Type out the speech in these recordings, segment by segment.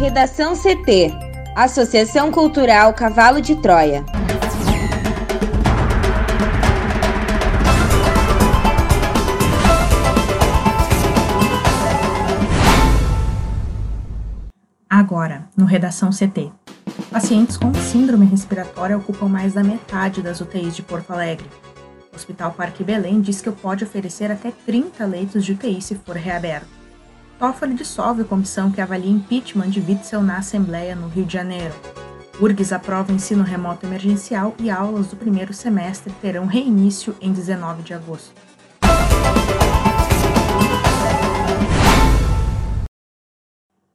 Redação CT Associação Cultural Cavalo de Troia. Agora, no Redação CT. Pacientes com síndrome respiratória ocupam mais da metade das UTIs de Porto Alegre. O Hospital Parque Belém diz que pode oferecer até 30 leitos de UTI se for reaberto. Toffoli dissolve a comissão que avalia impeachment de Witzel na Assembleia no Rio de Janeiro. URGS aprova ensino remoto emergencial e aulas do primeiro semestre terão reinício em 19 de agosto.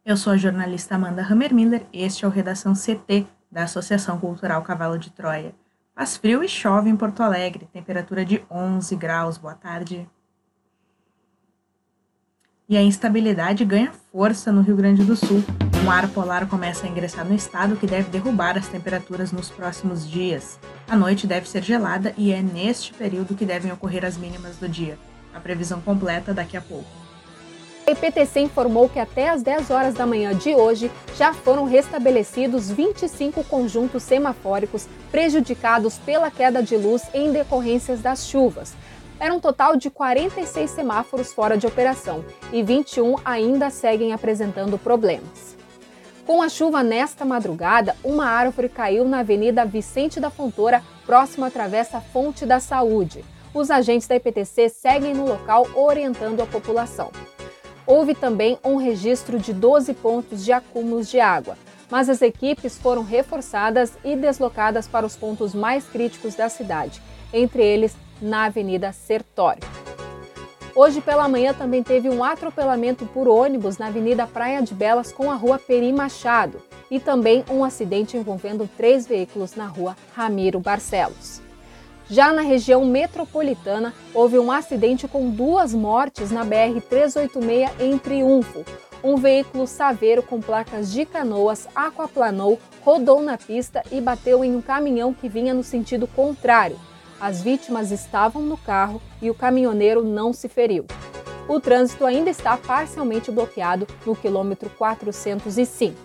Eu sou a jornalista Amanda Hammermiller este é o Redação CT da Associação Cultural Cavalo de Troia. Faz frio e chove em Porto Alegre, temperatura de 11 graus. Boa tarde. E a instabilidade ganha força no Rio Grande do Sul. Um ar polar começa a ingressar no estado que deve derrubar as temperaturas nos próximos dias. A noite deve ser gelada e é neste período que devem ocorrer as mínimas do dia. A previsão completa daqui a pouco. A IPTC informou que até às 10 horas da manhã de hoje já foram restabelecidos 25 conjuntos semafóricos prejudicados pela queda de luz em decorrências das chuvas. Era um total de 46 semáforos fora de operação e 21 ainda seguem apresentando problemas. Com a chuva nesta madrugada, uma árvore caiu na Avenida Vicente da Fontoura, próximo à Travessa Fonte da Saúde. Os agentes da IPTC seguem no local orientando a população. Houve também um registro de 12 pontos de acúmulos de água, mas as equipes foram reforçadas e deslocadas para os pontos mais críticos da cidade, entre eles na Avenida Sertório. Hoje pela manhã também teve um atropelamento por ônibus na Avenida Praia de Belas com a Rua Peri Machado e também um acidente envolvendo três veículos na Rua Ramiro Barcelos. Já na região metropolitana, houve um acidente com duas mortes na BR-386 em Triunfo. Um veículo saveiro com placas de canoas aquaplanou, rodou na pista e bateu em um caminhão que vinha no sentido contrário. As vítimas estavam no carro e o caminhoneiro não se feriu. O trânsito ainda está parcialmente bloqueado no quilômetro 405.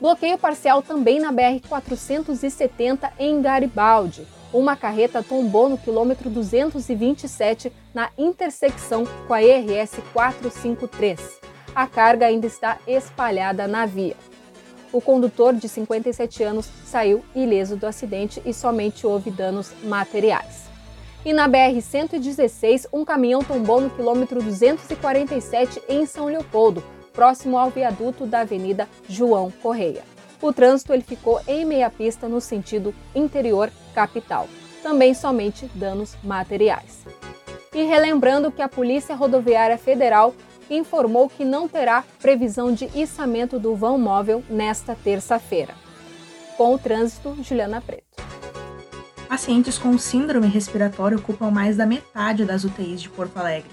Bloqueio parcial também na BR-470 em Garibaldi uma carreta tombou no quilômetro 227 na intersecção com a ERS 453. A carga ainda está espalhada na via. O condutor, de 57 anos, saiu ileso do acidente e somente houve danos materiais. E na BR-116, um caminhão tombou no quilômetro 247 em São Leopoldo, próximo ao viaduto da Avenida João Correia. O trânsito ele ficou em meia pista no sentido interior capital. Também somente danos materiais. E relembrando que a Polícia Rodoviária Federal informou que não terá previsão de içamento do vão móvel nesta terça-feira. Com o trânsito, Juliana Preto. Pacientes com síndrome respiratória ocupam mais da metade das UTIs de Porto Alegre.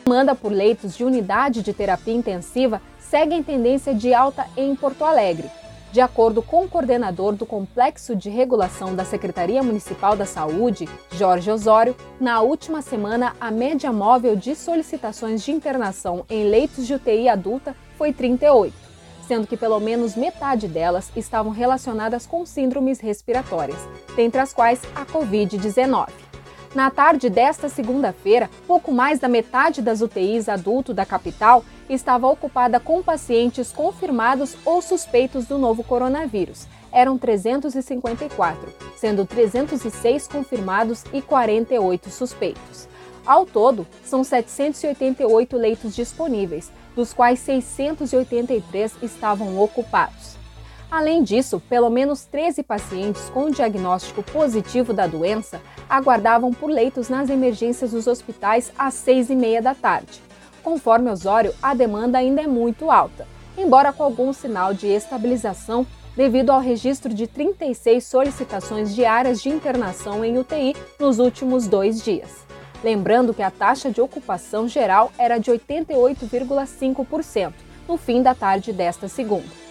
A demanda por leitos de unidade de terapia intensiva segue em tendência de alta em Porto Alegre, de acordo com o coordenador do Complexo de Regulação da Secretaria Municipal da Saúde, Jorge Osório, na última semana a média móvel de solicitações de internação em leitos de UTI adulta foi 38, sendo que pelo menos metade delas estavam relacionadas com síndromes respiratórias, dentre as quais a Covid-19. Na tarde desta segunda-feira, pouco mais da metade das UTIs adulto da capital estava ocupada com pacientes confirmados ou suspeitos do novo coronavírus. Eram 354, sendo 306 confirmados e 48 suspeitos. Ao todo, são 788 leitos disponíveis, dos quais 683 estavam ocupados. Além disso, pelo menos 13 pacientes com diagnóstico positivo da doença aguardavam por leitos nas emergências dos hospitais às 6 e meia da tarde. Conforme Osório, a demanda ainda é muito alta, embora com algum sinal de estabilização devido ao registro de 36 solicitações diárias de internação em UTI nos últimos dois dias. Lembrando que a taxa de ocupação geral era de 88,5% no fim da tarde desta segunda.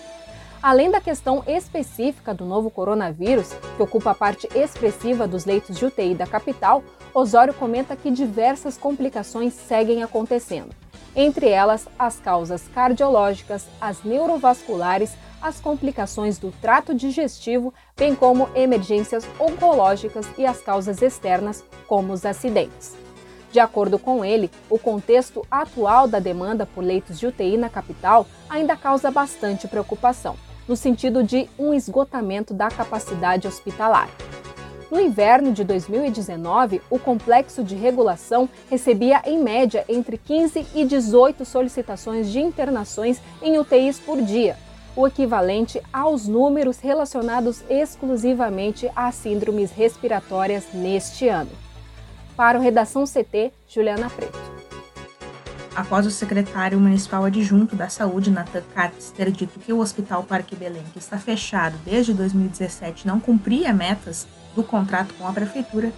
Além da questão específica do novo coronavírus, que ocupa a parte expressiva dos leitos de UTI da capital, Osório comenta que diversas complicações seguem acontecendo. entre elas as causas cardiológicas, as neurovasculares, as complicações do trato digestivo, bem como emergências oncológicas e as causas externas, como os acidentes. De acordo com ele, o contexto atual da demanda por leitos de UTI na capital ainda causa bastante preocupação, no sentido de um esgotamento da capacidade hospitalar. No inverno de 2019, o complexo de regulação recebia em média entre 15 e 18 solicitações de internações em UTIs por dia, o equivalente aos números relacionados exclusivamente a síndromes respiratórias neste ano. Para o Redação CT, Juliana Preto. Após o secretário municipal adjunto da Saúde, Nathan Katz, ter dito que o Hospital Parque Belém, que está fechado desde 2017, não cumpria metas do contrato com a prefeitura,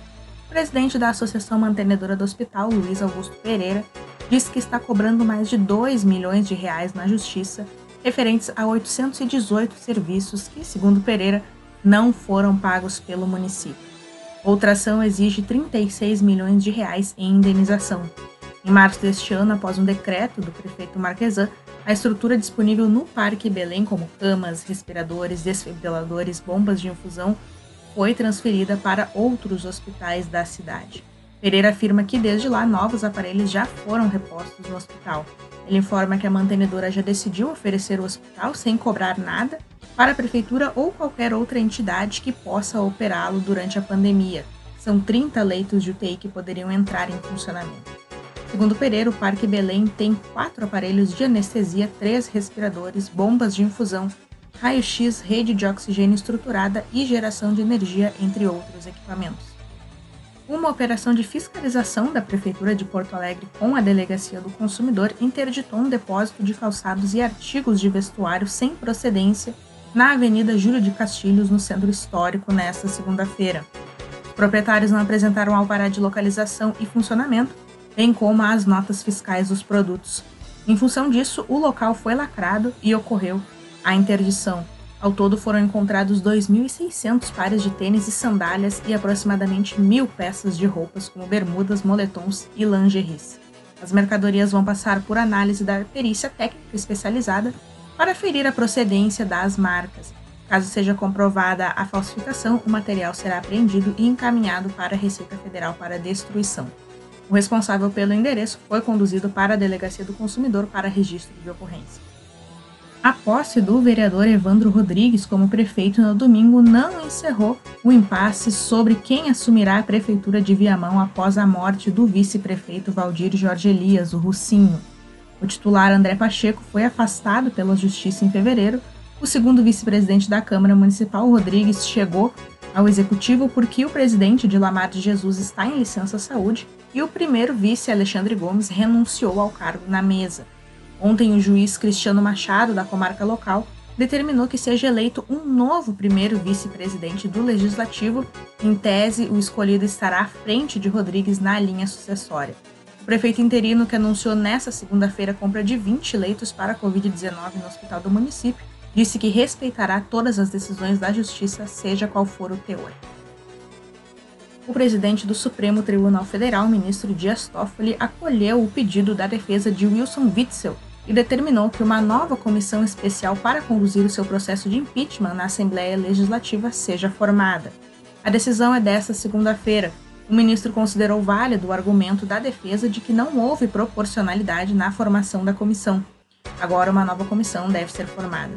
o presidente da Associação Mantenedora do Hospital, Luiz Augusto Pereira, disse que está cobrando mais de 2 milhões de reais na justiça referentes a 818 serviços que, segundo Pereira, não foram pagos pelo município. Outra ação exige 36 milhões de reais em indenização. Em março deste ano, após um decreto do prefeito Marquesan, a estrutura disponível no Parque Belém, como camas, respiradores, desfibriladores, bombas de infusão, foi transferida para outros hospitais da cidade. Pereira afirma que desde lá novos aparelhos já foram repostos no hospital. Ele informa que a mantenedora já decidiu oferecer o hospital sem cobrar nada para a prefeitura ou qualquer outra entidade que possa operá-lo durante a pandemia. São 30 leitos de UTI que poderiam entrar em funcionamento. Segundo Pereira, o Parque Belém tem quatro aparelhos de anestesia, três respiradores, bombas de infusão, raio-x, rede de oxigênio estruturada e geração de energia, entre outros equipamentos uma operação de fiscalização da Prefeitura de Porto Alegre com a Delegacia do Consumidor interditou um depósito de calçados e artigos de vestuário sem procedência na Avenida Júlio de Castilhos, no centro histórico, nesta segunda-feira. Os proprietários não apresentaram alvará de localização e funcionamento, bem como as notas fiscais dos produtos. Em função disso, o local foi lacrado e ocorreu a interdição. Ao todo foram encontrados 2.600 pares de tênis e sandálias e aproximadamente mil peças de roupas, como bermudas, moletons e lingeries. As mercadorias vão passar por análise da perícia técnica especializada para ferir a procedência das marcas. Caso seja comprovada a falsificação, o material será apreendido e encaminhado para a Receita Federal para destruição. O responsável pelo endereço foi conduzido para a Delegacia do Consumidor para registro de ocorrência. A posse do vereador Evandro Rodrigues como prefeito no domingo não encerrou o impasse sobre quem assumirá a prefeitura de Viamão após a morte do vice-prefeito Valdir Jorge Elias, o Russinho. O titular André Pacheco foi afastado pela Justiça em fevereiro. O segundo vice-presidente da Câmara Municipal, Rodrigues, chegou ao executivo porque o presidente de Lamar de Jesus está em licença saúde e o primeiro vice, Alexandre Gomes, renunciou ao cargo na mesa. Ontem, o juiz Cristiano Machado, da comarca local, determinou que seja eleito um novo primeiro vice-presidente do Legislativo. Em tese, o escolhido estará à frente de Rodrigues na linha sucessória. O prefeito interino, que anunciou nesta segunda-feira a compra de 20 leitos para a Covid-19 no hospital do município, disse que respeitará todas as decisões da Justiça, seja qual for o teor. O presidente do Supremo Tribunal Federal, ministro Dias Toffoli, acolheu o pedido da defesa de Wilson Witzel e determinou que uma nova comissão especial para conduzir o seu processo de impeachment na Assembleia Legislativa seja formada. A decisão é desta segunda-feira. O ministro considerou válido o argumento da defesa de que não houve proporcionalidade na formação da comissão. Agora, uma nova comissão deve ser formada.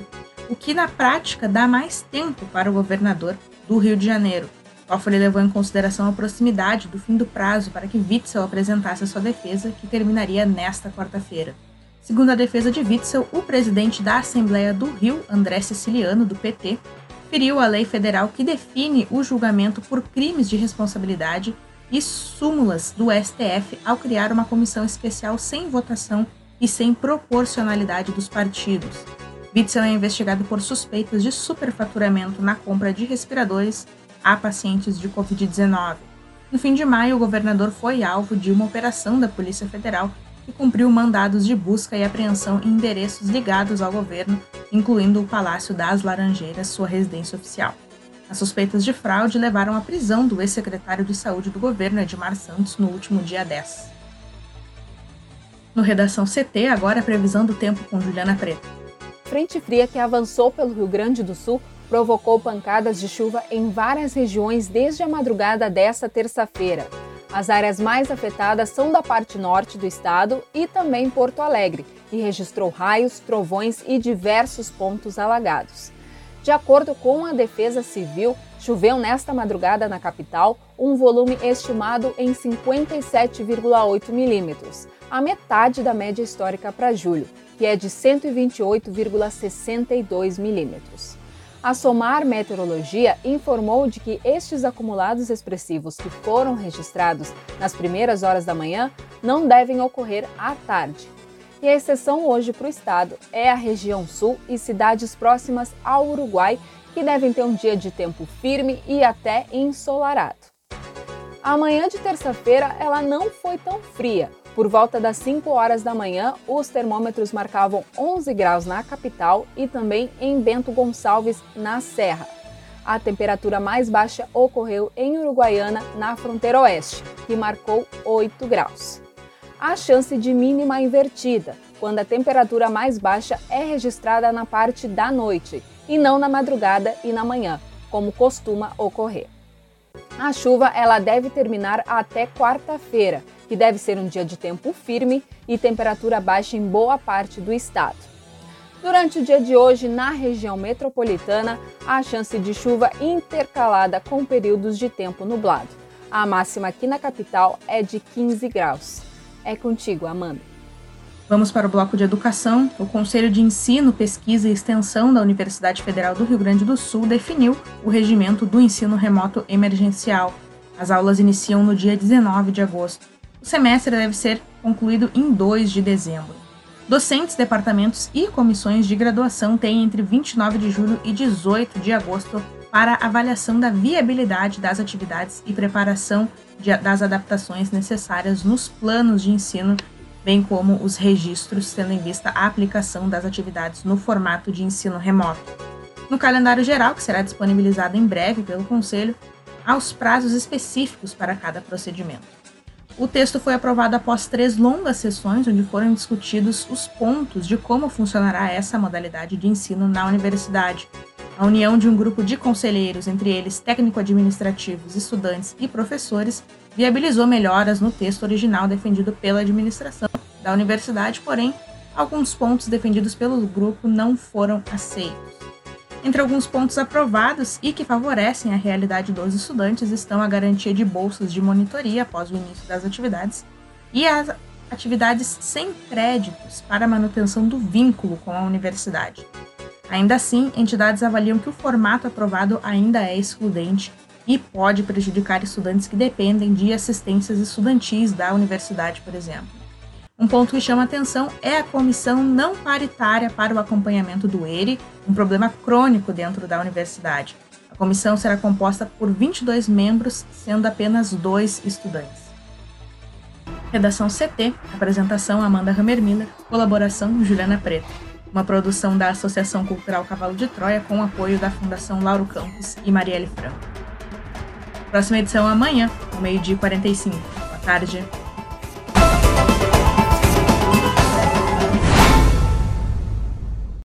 O que, na prática, dá mais tempo para o governador do Rio de Janeiro, Toffoli levou em consideração a proximidade do fim do prazo para que Witzel apresentasse sua defesa, que terminaria nesta quarta-feira. Segundo a defesa de Witzel, o presidente da Assembleia do Rio, André Siciliano, do PT, feriu a lei federal que define o julgamento por crimes de responsabilidade e súmulas do STF ao criar uma comissão especial sem votação e sem proporcionalidade dos partidos. Witzel é investigado por suspeitas de superfaturamento na compra de respiradores a pacientes de Covid-19. No fim de maio, o governador foi alvo de uma operação da Polícia Federal que cumpriu mandados de busca e apreensão em endereços ligados ao governo, incluindo o Palácio das Laranjeiras, sua residência oficial. As suspeitas de fraude levaram à prisão do ex-secretário de Saúde do governo, Edmar Santos, no último dia 10. No Redação CT, agora a previsão do tempo com Juliana Preto. Frente fria que avançou pelo Rio Grande do Sul provocou pancadas de chuva em várias regiões desde a madrugada desta terça-feira. As áreas mais afetadas são da parte norte do estado e também Porto Alegre, que registrou raios, trovões e diversos pontos alagados. De acordo com a Defesa Civil, choveu nesta madrugada na capital um volume estimado em 57,8 milímetros, a metade da média histórica para julho, que é de 128,62 milímetros. A Somar Meteorologia informou de que estes acumulados expressivos que foram registrados nas primeiras horas da manhã não devem ocorrer à tarde. E a exceção hoje para o estado é a região sul e cidades próximas ao Uruguai, que devem ter um dia de tempo firme e até ensolarado. A manhã de terça-feira ela não foi tão fria, por volta das 5 horas da manhã, os termômetros marcavam 11 graus na capital e também em Bento Gonçalves, na Serra. A temperatura mais baixa ocorreu em Uruguaiana, na fronteira oeste, que marcou 8 graus. A chance de mínima invertida, quando a temperatura mais baixa é registrada na parte da noite e não na madrugada e na manhã, como costuma ocorrer. A chuva ela deve terminar até quarta-feira que deve ser um dia de tempo firme e temperatura baixa em boa parte do estado. Durante o dia de hoje, na região metropolitana, há chance de chuva intercalada com períodos de tempo nublado. A máxima aqui na capital é de 15 graus. É contigo, Amanda. Vamos para o bloco de educação. O Conselho de Ensino, Pesquisa e Extensão da Universidade Federal do Rio Grande do Sul definiu o regimento do ensino remoto emergencial. As aulas iniciam no dia 19 de agosto. O semestre deve ser concluído em 2 de dezembro. Docentes, departamentos e comissões de graduação têm entre 29 de julho e 18 de agosto para avaliação da viabilidade das atividades e preparação de, das adaptações necessárias nos planos de ensino, bem como os registros, tendo em vista a aplicação das atividades no formato de ensino remoto. No calendário geral, que será disponibilizado em breve pelo Conselho, há os prazos específicos para cada procedimento. O texto foi aprovado após três longas sessões, onde foram discutidos os pontos de como funcionará essa modalidade de ensino na universidade. A união de um grupo de conselheiros, entre eles técnico-administrativos, estudantes e professores, viabilizou melhoras no texto original defendido pela administração da universidade, porém, alguns pontos defendidos pelo grupo não foram aceitos. Entre alguns pontos aprovados e que favorecem a realidade dos estudantes estão a garantia de bolsas de monitoria após o início das atividades e as atividades sem créditos para manutenção do vínculo com a universidade. Ainda assim, entidades avaliam que o formato aprovado ainda é excludente e pode prejudicar estudantes que dependem de assistências estudantis da universidade, por exemplo. Um ponto que chama atenção é a comissão não paritária para o acompanhamento do ERE, um problema crônico dentro da universidade. A comissão será composta por 22 membros, sendo apenas dois estudantes. Redação CT, apresentação Amanda Hammermiller, colaboração Juliana Preto. Uma produção da Associação Cultural Cavalo de Troia com apoio da Fundação Lauro Campos e Marielle Franco. Próxima edição amanhã, ao meio-dia 45. Boa tarde.